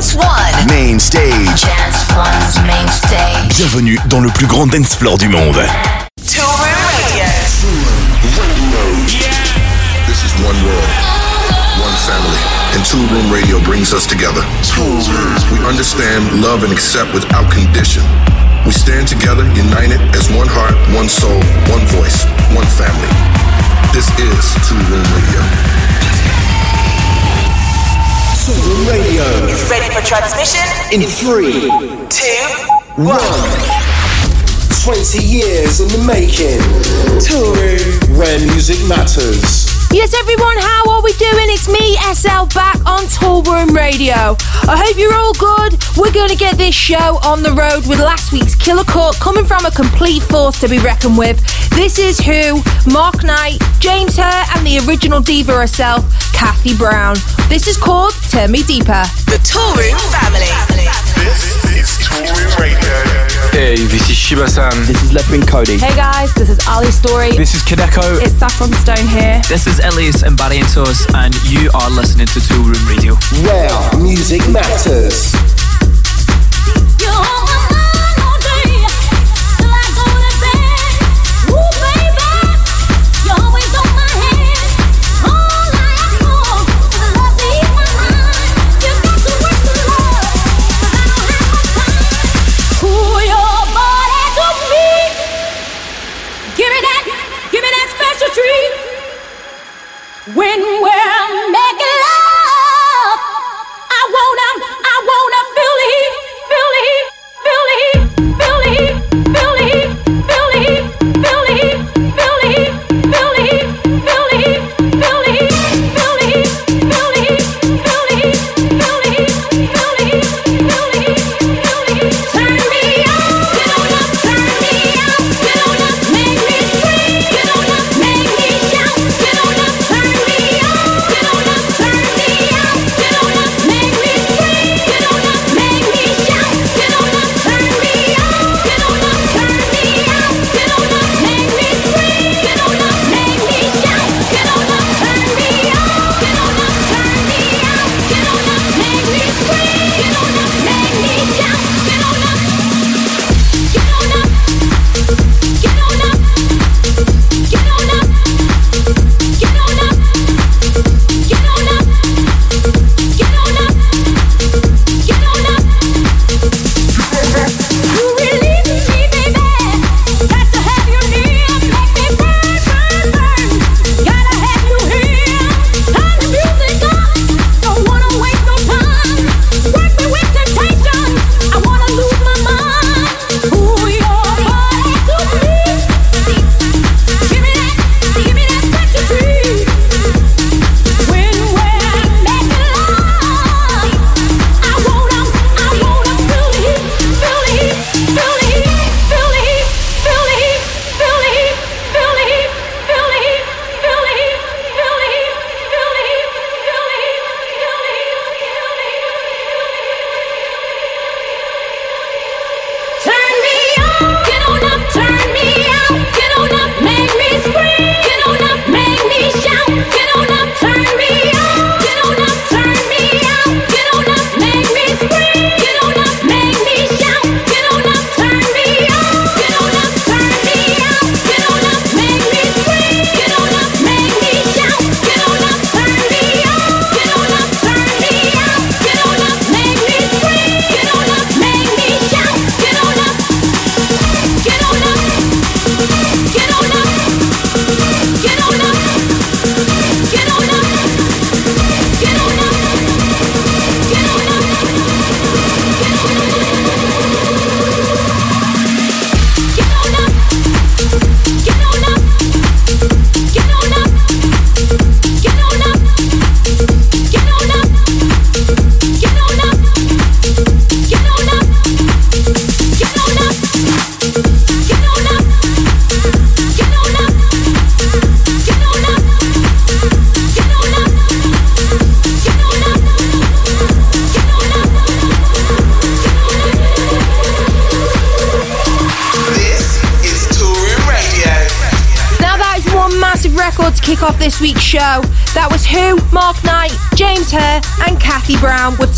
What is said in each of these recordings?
Dance One. Main stage. Dance One's main stage. Bienvenue dans le plus grand dance floor du monde. Toolroom Radio. This is one world, one family, and Toolroom Radio brings us together. We understand, love, and accept without condition. We stand together, united as one heart, one soul, one voice, one family. This is Toolroom Radio. Radio Is ready for transmission? in three, Two. one. 20 years in the making. Touring where music matters. Yes, everyone, how are we doing? It's me, SL, back on Toolroom Radio. I hope you're all good. We're going to get this show on the road with last week's Killer Cut coming from a complete force to be reckoned with. This is Who, Mark Knight, James Hurr, and the original diva herself, Kathy Brown. This is called Turn Me Deeper. The Toolroom Family. This is Toolroom Radio. Hey, this is Shiba-san. This is Leopard Cody. Hey guys, this is Ali Story. This is Kadeko. It's Saffron Stone here. This is Elias and Barry and and you are listening to Toolroom Radio. Where music matters.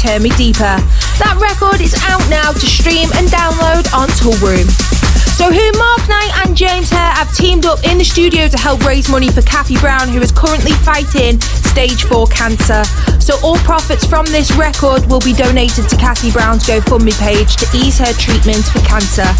Turn Me Deeper. That record is out now to stream and download on Toolroom. So, who Mark Knight and James Hurr have teamed up in the studio to help raise money for Kathy Brown, who is currently fighting stage 4 cancer. So, all profits from this record will be donated to Kathy Brown's GoFundMe page to ease her treatment for cancer.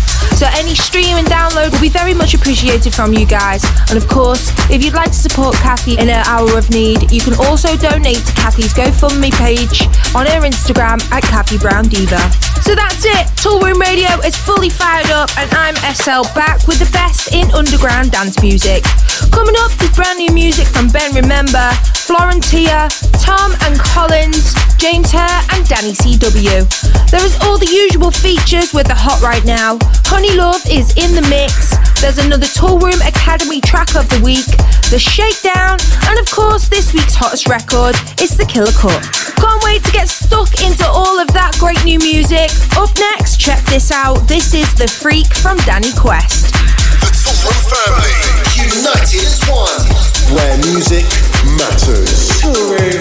So, any stream and download will be very much appreciated from you guys. And of course, if you'd like to support Kathy in her hour of need, you can also donate to Kathy's GoFundMe page on her Instagram at Kathy Brown Diva. So that's it. Toolroom Radio is fully fired up, and I'm SL back with the best in underground dance music. Coming up is brand new music from Ben Remember, Florentia, Tom and Collins, James Hurr, and Danny CW. There is all the usual features with the hot right now. HoneyLuv is in the mix. There's another Toolroom Academy track of the week, the Shakedown, and of course, this week's hottest record is the Killer Cut. Can't wait to get stuck into all of that great new music. Up next, check this out. This is The Freak from Danny Quest. The Toolroom family. United as one. Where music matters. Toolroom.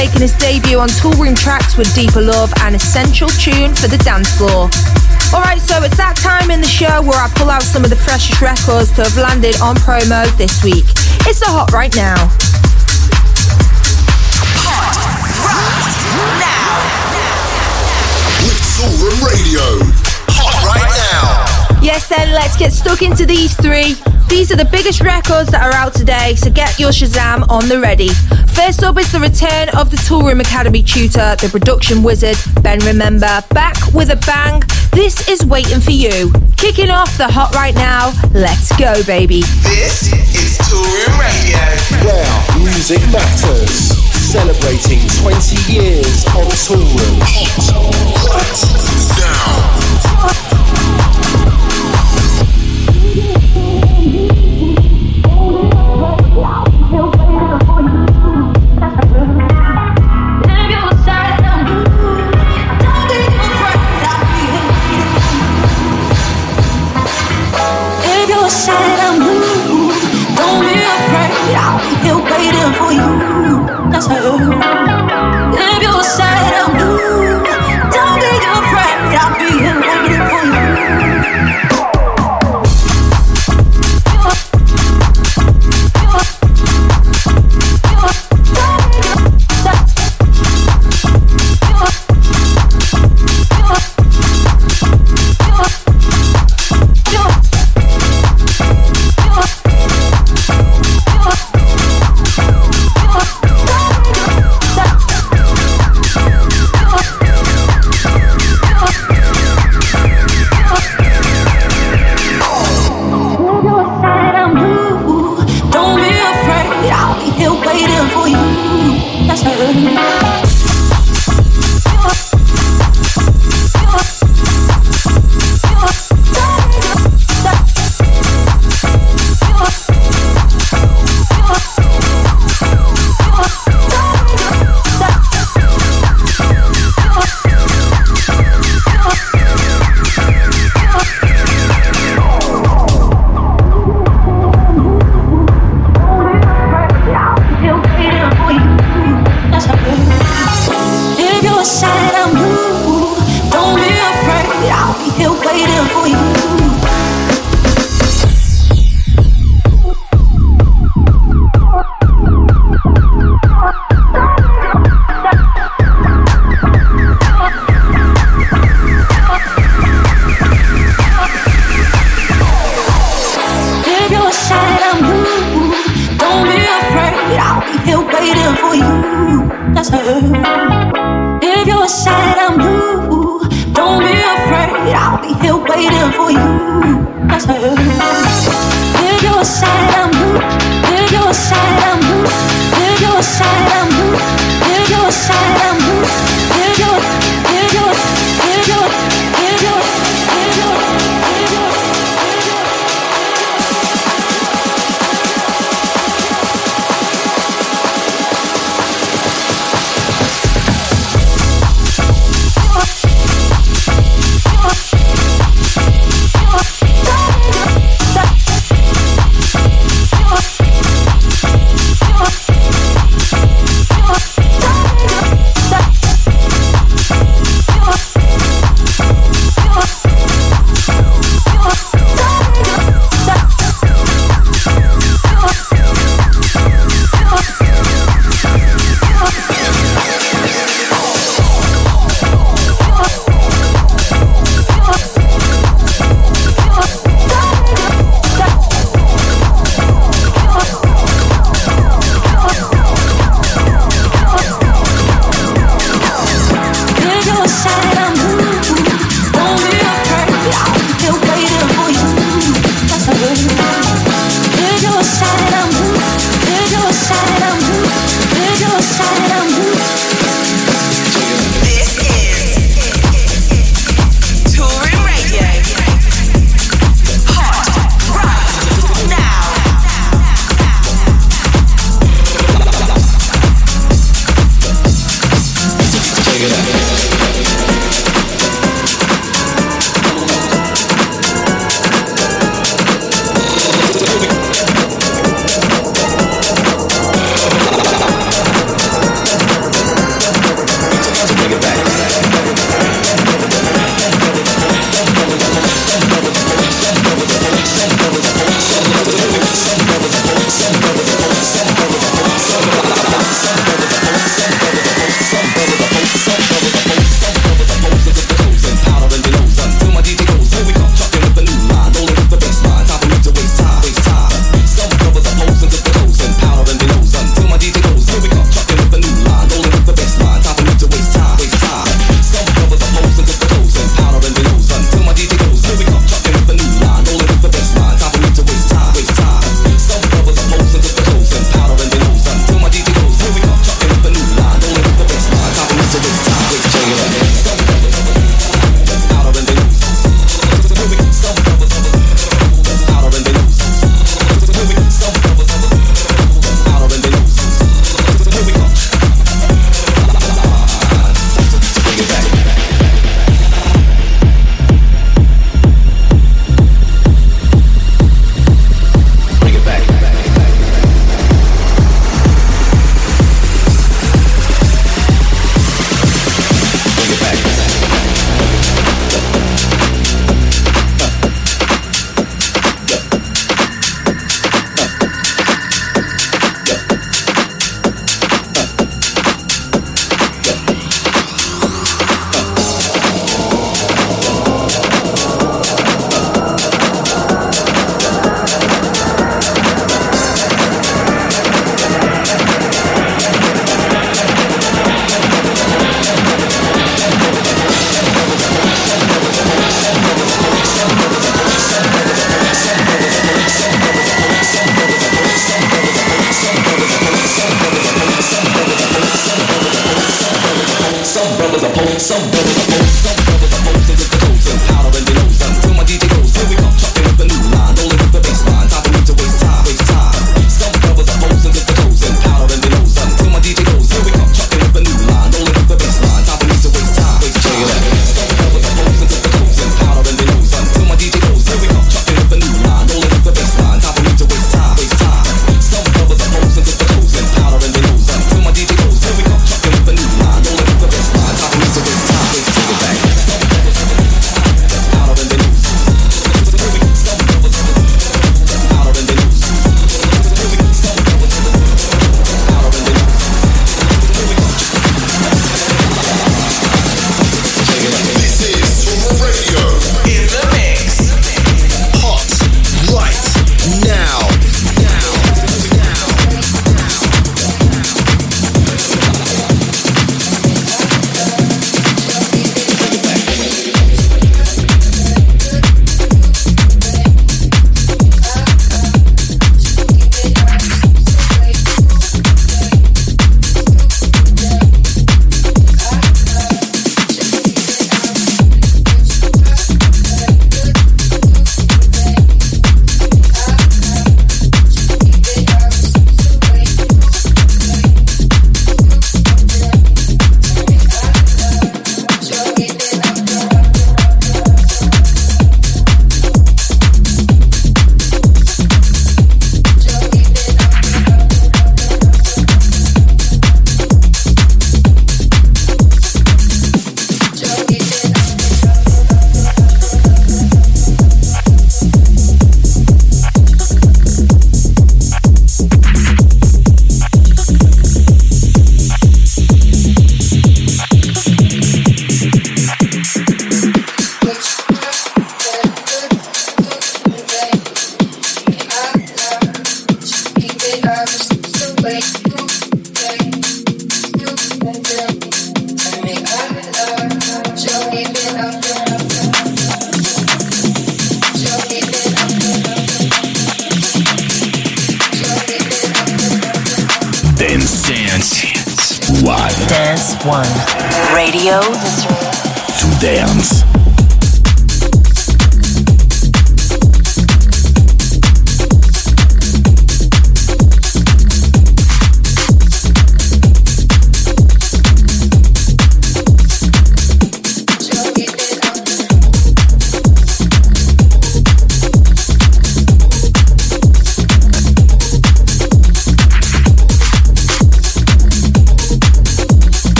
Making his debut on Toolroom Tracks with Deeper Love, an essential tune for the dance floor. Alright, so it's that time in the show where I pull out some of the freshest records to have landed on promo this week. It's the Hot Right Now. Hot Right Now. With Radio. Hot Right Now. Yes, then let's get stuck into these three. These are the biggest records that are out today, so get your Shazam on the ready. First up is the return of the Toolroom Academy tutor, the production wizard, Ben Remember, back with a bang. This is waiting for you. Kicking off the hot right now. Let's go, baby. This is Toolroom Radio. Where music matters. Celebrating 20 years of Toolroom. Hot, hot, down.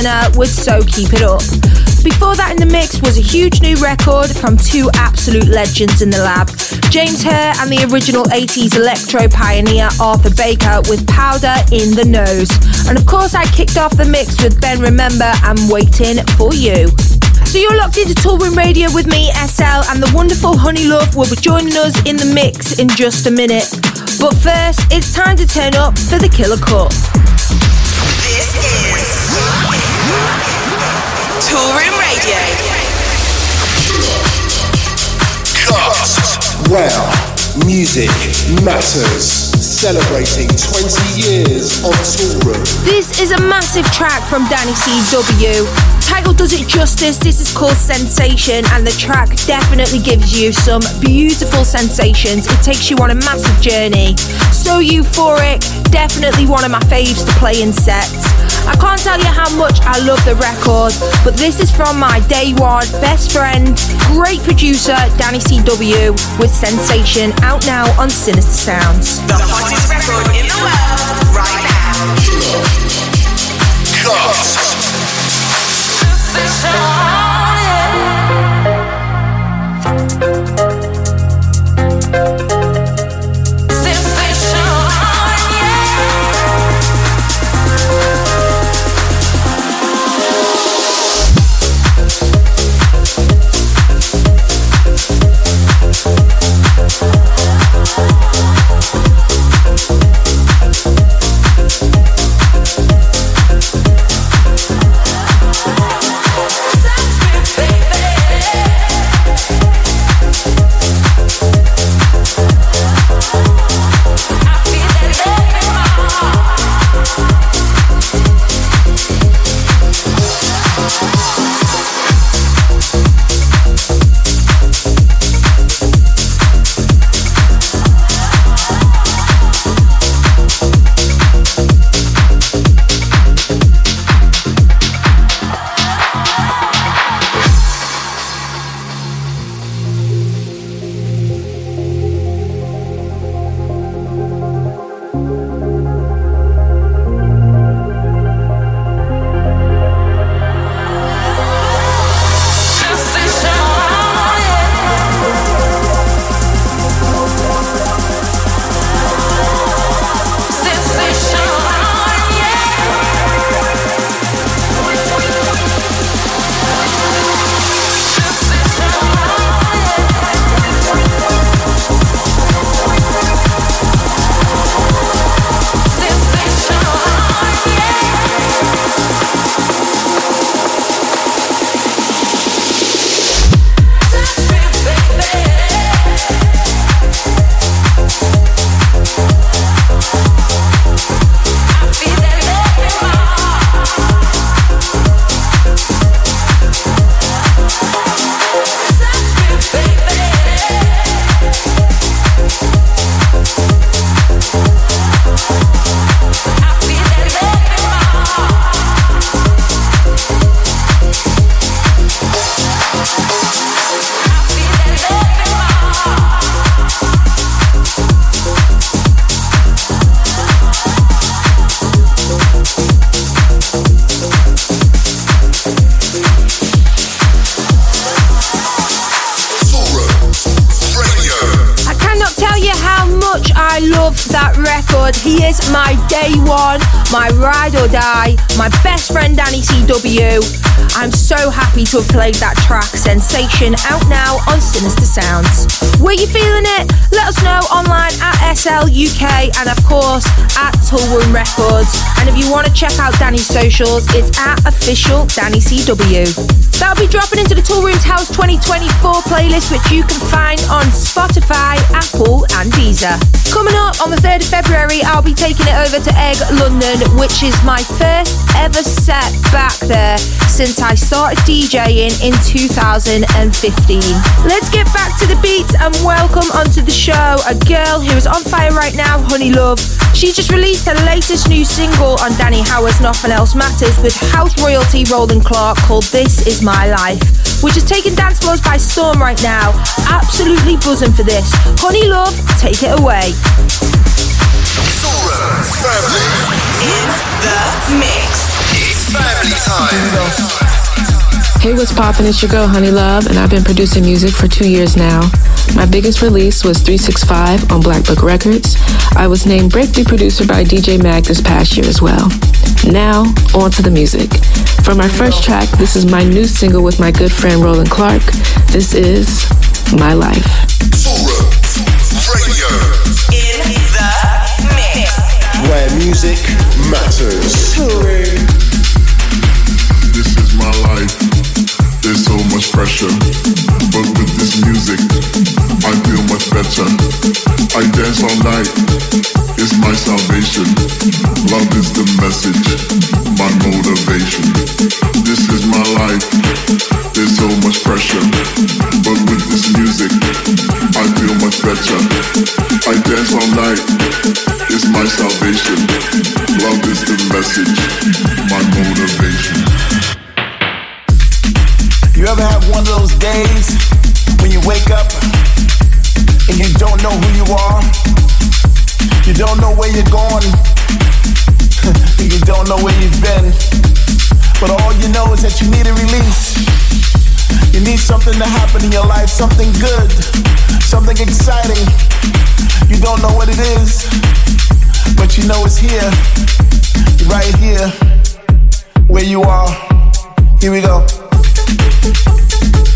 With So Keep It Up. Before that in the mix was a huge new record from two absolute legends in the lab, James Hurr and the original 80s electro pioneer Arthur Baker with Powder in the Nose. And of course I kicked off the mix with Ben Remember and Waiting for You. So you're locked into Toolroom Radio with me, SL, and the wonderful HoneyLuv will be joining us in the mix in just a minute. But first, it's time to turn up for the Killer Cut. This is Toolroom Radio. Where music matters. Celebrating 20 years of Toolroom. This is a massive track from Danny CW title does it justice. This is called Sensation, and the track definitely gives you some beautiful sensations. It takes you on a massive journey. So euphoric, definitely one of my faves to play in sets. I can't tell you how much I love the record, but this is from my day one best friend, great producer Danny CW with Sensation out now on Sinister Sounds. The hottest record lo my day one, my ride or die, my best friend Danny CW. I'm so happy to have played that track, Sensation, out now on Sinister Sounds. Were you feeling it? Let us know online at SL UK and of course at Toolroom Records. And if you want to check out Danny's socials, it's at official Danny CW. That'll be dropping into the Toolroom's House 2024 playlist, which you can find on Spotify, Apple, and Deezer. Coming up on the 3rd of February, I'll be taking it over to Egg London, which is my first ever set back there since I started DJing in 2015. Let's get back to the beats and welcome onto the show a girl who is on fire right now, HoneyLuv. She just released her latest new single on Danny Howard's Nothing Else Matters with house royalty Roland Clark called This Is My Life, which is taking dance floors by storm right now. Absolutely buzzing for this. HoneyLuv, take it away. family in the mix. It's family time. Hey, what's poppin'? It's your girl, HoneyLuv, and I've been producing music for two years now. My biggest release was 365 on Black Book Records. I was named Breakthrough Producer by DJ Mag this past year as well. Now, on to the music. For my first track, this is my new single with my good friend Roland Clark. This is My Life. Radio. In the mix. Where music matters. This is my life. There's so much pressure, but with this music, I feel much better. I dance all night, it's my salvation. Love is the message, my motivation. This is my life. There's so much pressure, but with this music, I feel much better. I dance all night, it's my salvation. Love is the message, of those days when you wake up and you don't know who you are? You don't know where you're going. you don't know where you've been. But all you know is that you need a release. You need something to happen in your life, something good, something exciting. You don't know what it is, but you know it's here, right here, where you are. Here we go.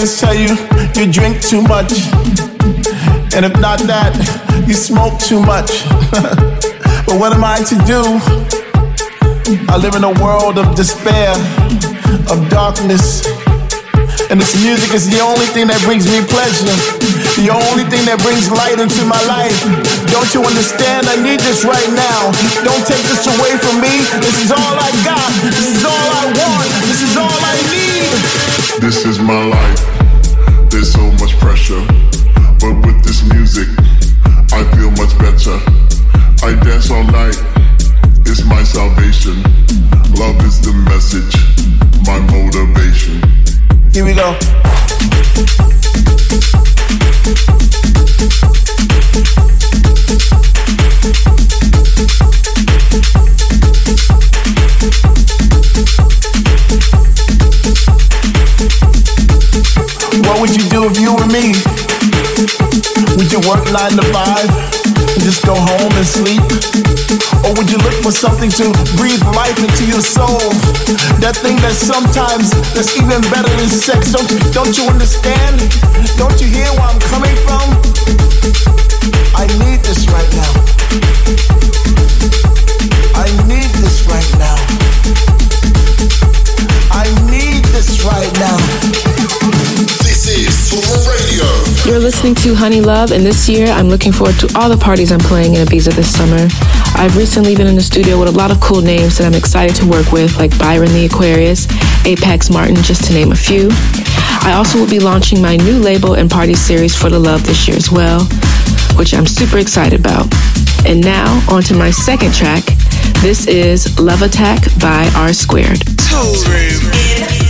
you you drink too much. And if not that, you smoke too much. but what am I to do? I live in a world of despair, of darkness. And this music is the only thing that brings me pleasure, the only thing that brings light into my life. Don't you understand? I need this right now. Don't take this away from me. This is all I got. This is all I want. This is all I need. This is my life. There's so much pressure, but with this music, I feel much better. I dance all night, it's my salvation. Love is the message, my motivation. Here we go. What would you do if you were me? Would you work nine to five and just go home and sleep? Or would you look for something to breathe life into your soul? That thing that sometimes that's even better than sex. Don't, don't you understand? Don't you hear where I'm coming from? I need this right now. I need this right now. I need this right now. You're listening to HoneyLuv, and this year I'm looking forward to all the parties I'm playing in Ibiza this summer. I've recently been in the studio with a lot of cool names that I'm excited to work with, like Byron the Aquarius, Apex Martin, just to name a few. I also will be launching my new label and party series for the love this year as well, which I'm super excited about. And now, on to my second track. This is Love Attack by R Squared. Are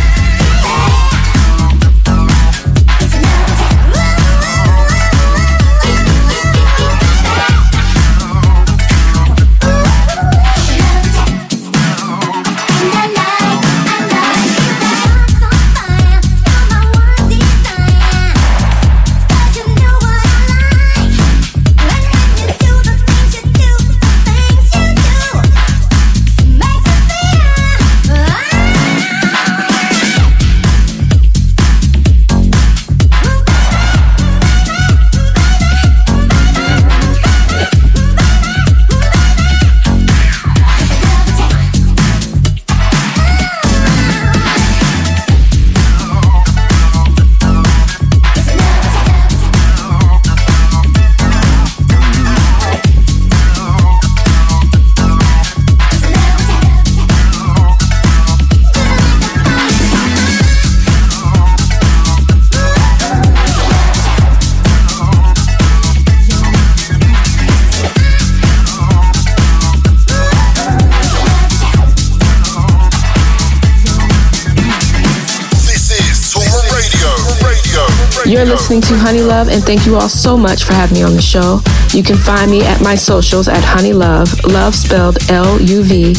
You're listening to HoneyLuv, and thank you all so much for having me on the show. You can find me at my socials at HoneyLuv, love spelled L U V.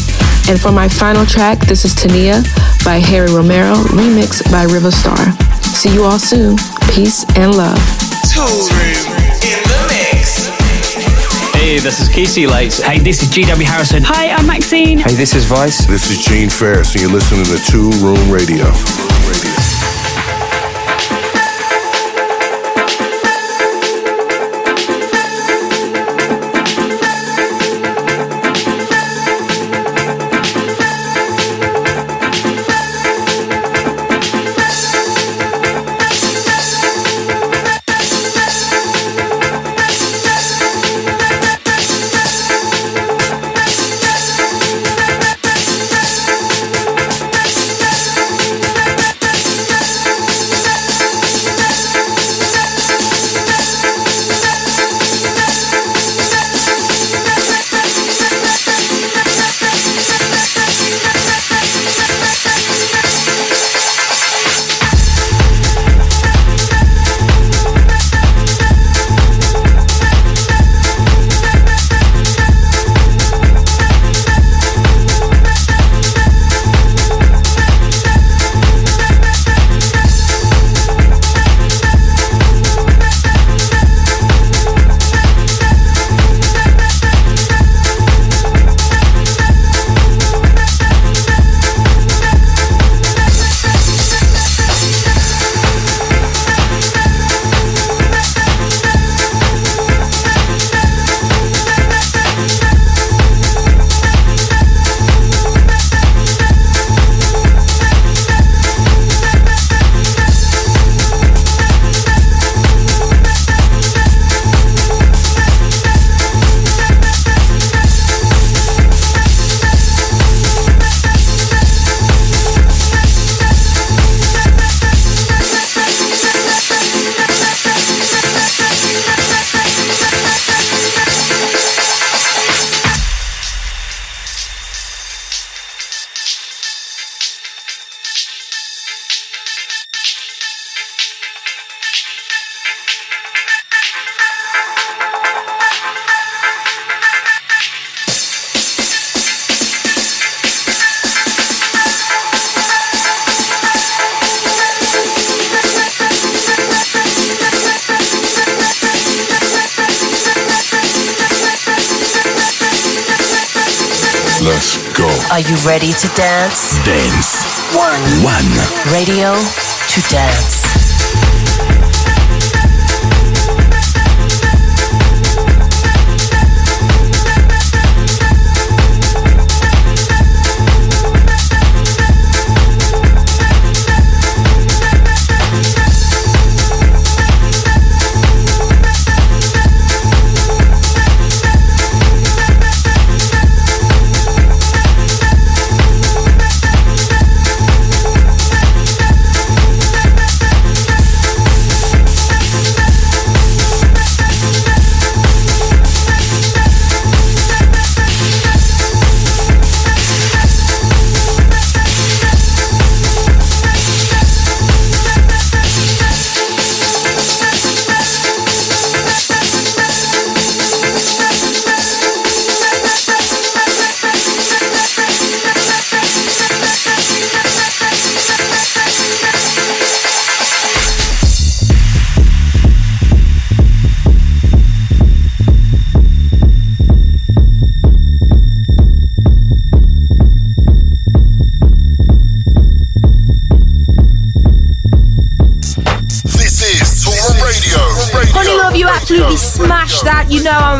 And for my final track, this is Tania by Harry Romero, remixed by Riva Starr. See you all soon. Peace and love. Hey, this is KC Lights. Hey, this is GW Harrison. Hi, I'm Maxine. Hey, this is Vice. This is Gene Farris, and you're listening to Two Room Radio. Let's ready to dance? Dance. One. One. Radio to dance.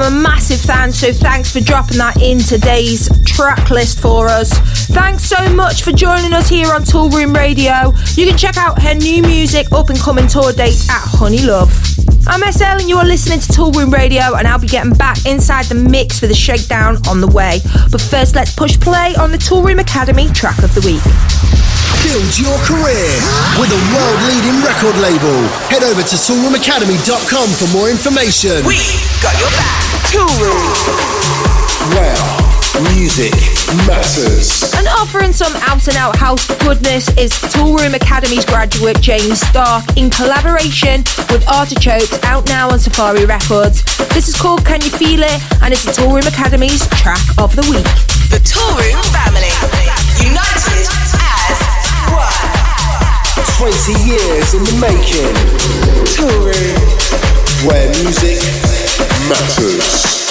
I'm a massive fan, so thanks for dropping that in today's track list for us. Thanks so much for joining us here on Toolroom Radio. You can check out her new music, up and coming tour dates at HoneyLuv. I'm SL and you're listening to Toolroom Radio and I'll be getting back inside the mix for the shakedown on the way. But first let's push play on the Toolroom Academy track of the week. Build your career with a world leading record label. Head over to toolroomacademy.com for more information. We got your back. Toolroom. Well, music matters. And offering some out and out house goodness is Toolroom Academy's graduate James Stark in collaboration with Artichokes out now on Safari Records. This is called Can You Feel It? and it's the Toolroom Academy's track of the week. The Toolroom family. United as one. 20 years in the making. Toolroom, where music matters.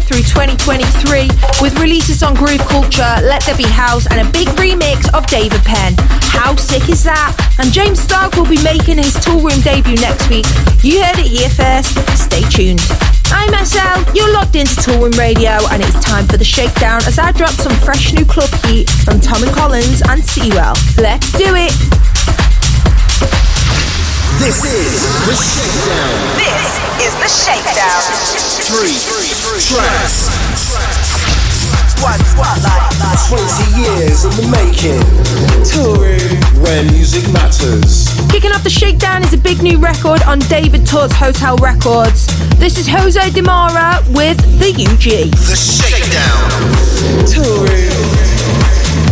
through 2023 with releases on Groove Culture, Let There Be House, and a big remix of David Penn. How sick is that? And James Stark will be making his Toolroom debut next week. You heard it here first. Stay tuned. I'm SL, you're logged into Toolroom Radio, and it's time for the shakedown as I drop some fresh new club heat from Tom and Collins and Seawell. Let's do it! This is the Shakedown. This is the Shakedown three, three tracks. Twenty years in the making. Toolroom where music matters. Kicking off the shakedown is a big new record on David Todd's Hotel Records. This is Jose Demara with the UG. The shakedown. Toolroom.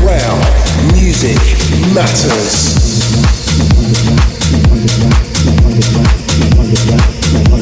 where music matters.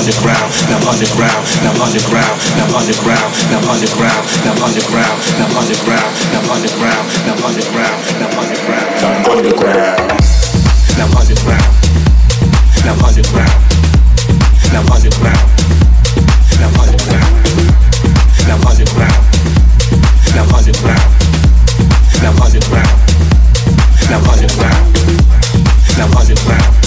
underground, now underground, now underground, now underground, now underground, now underground, now underground, now underground, now underground, now underground, now underground, now underground, now underground, now underground, now underground, now underground, now underground, now underground, now underground, now underground.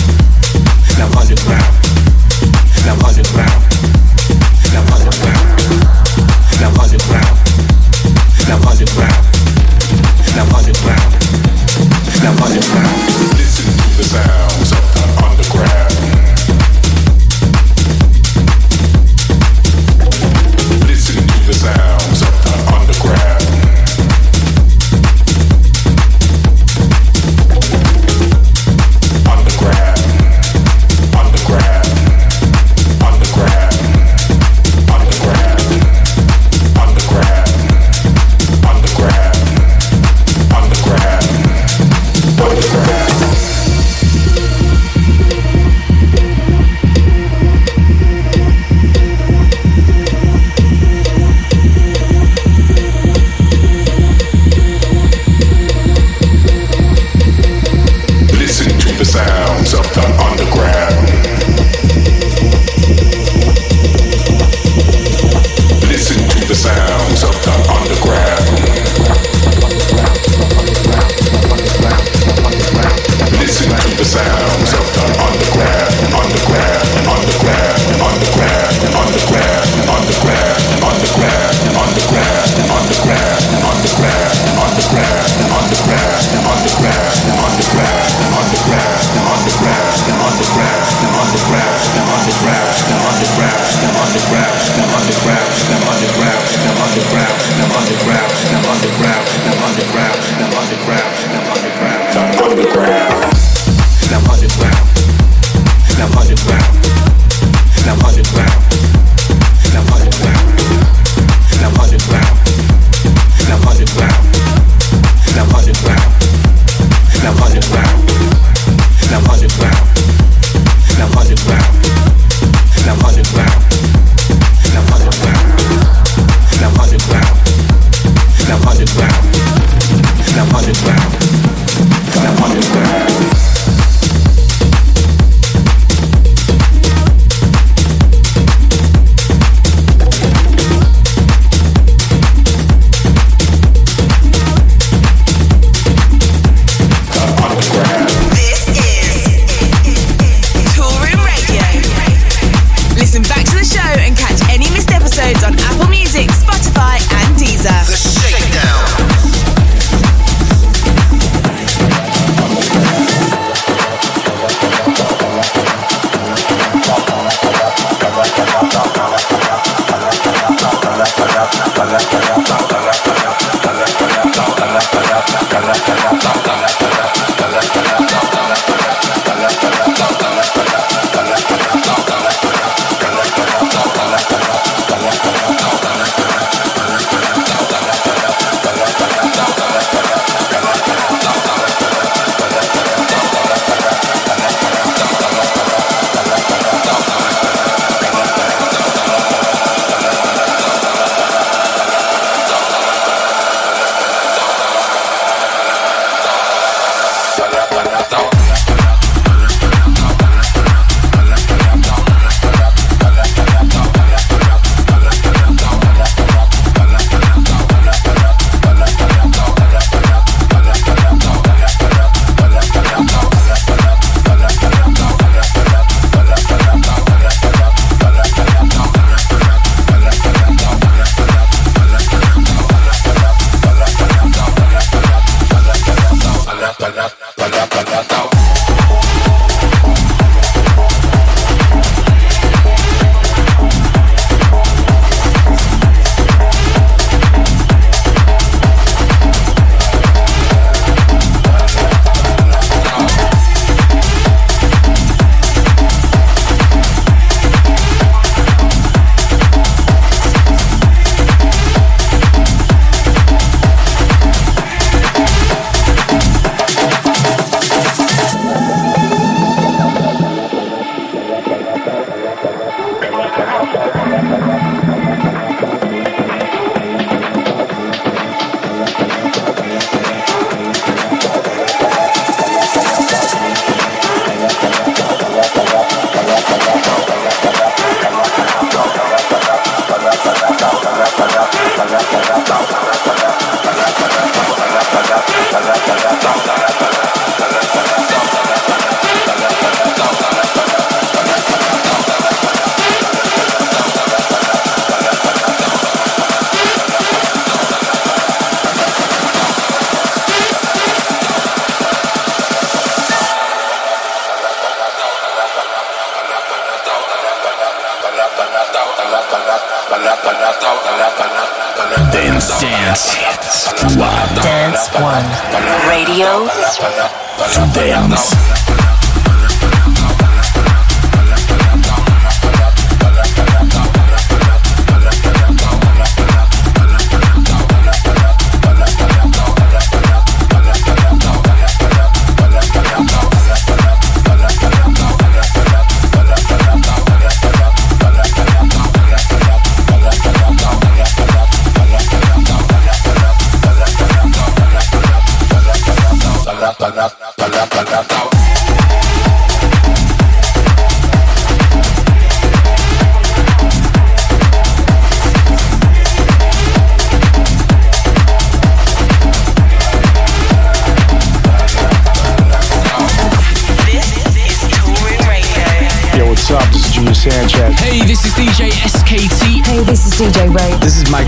This is my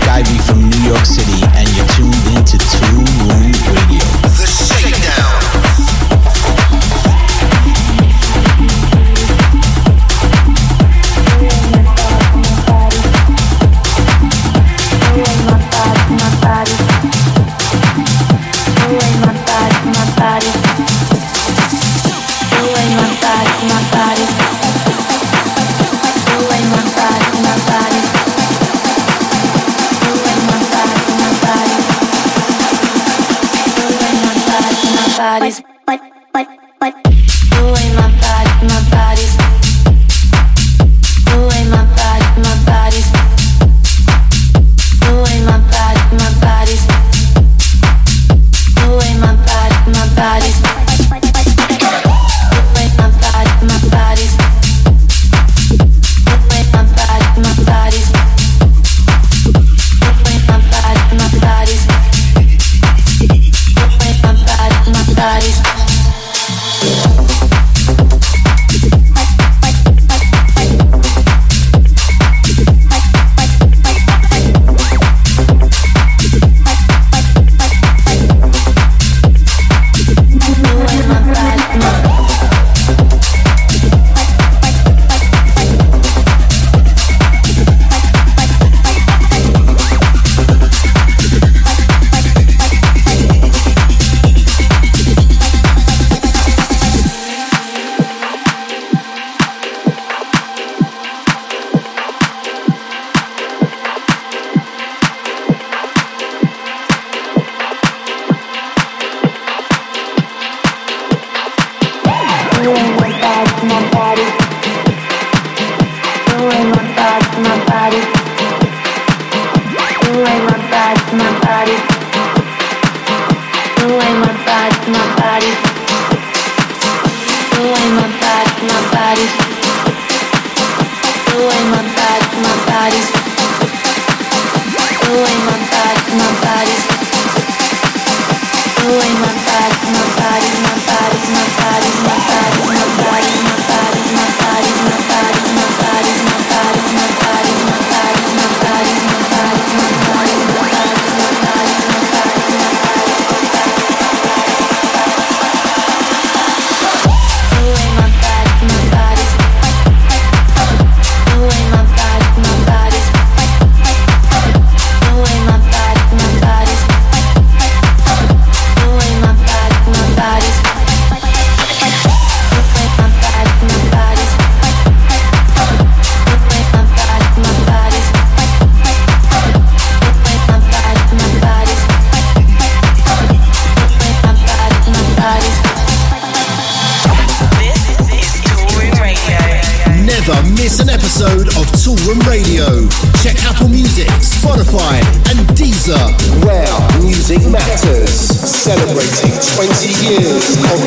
Metal Room Radio. Check Apple Music, Spotify, and Deezer. Where music matters. Celebrating 20 years of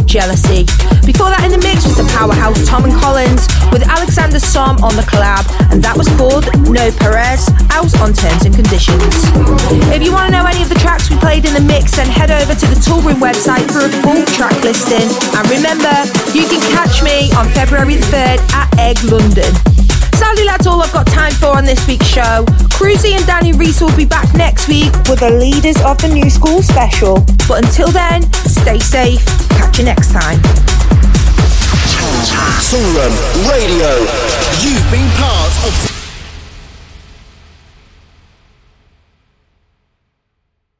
jealous the leaders of the new school special. But until then, stay safe. Catch you next time. Sunrun Radio. You've been part of.